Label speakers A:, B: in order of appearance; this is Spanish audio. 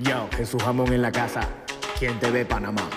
A: Yo, Jesús Jamón en la casa. ¿Quién te ve, Panamá?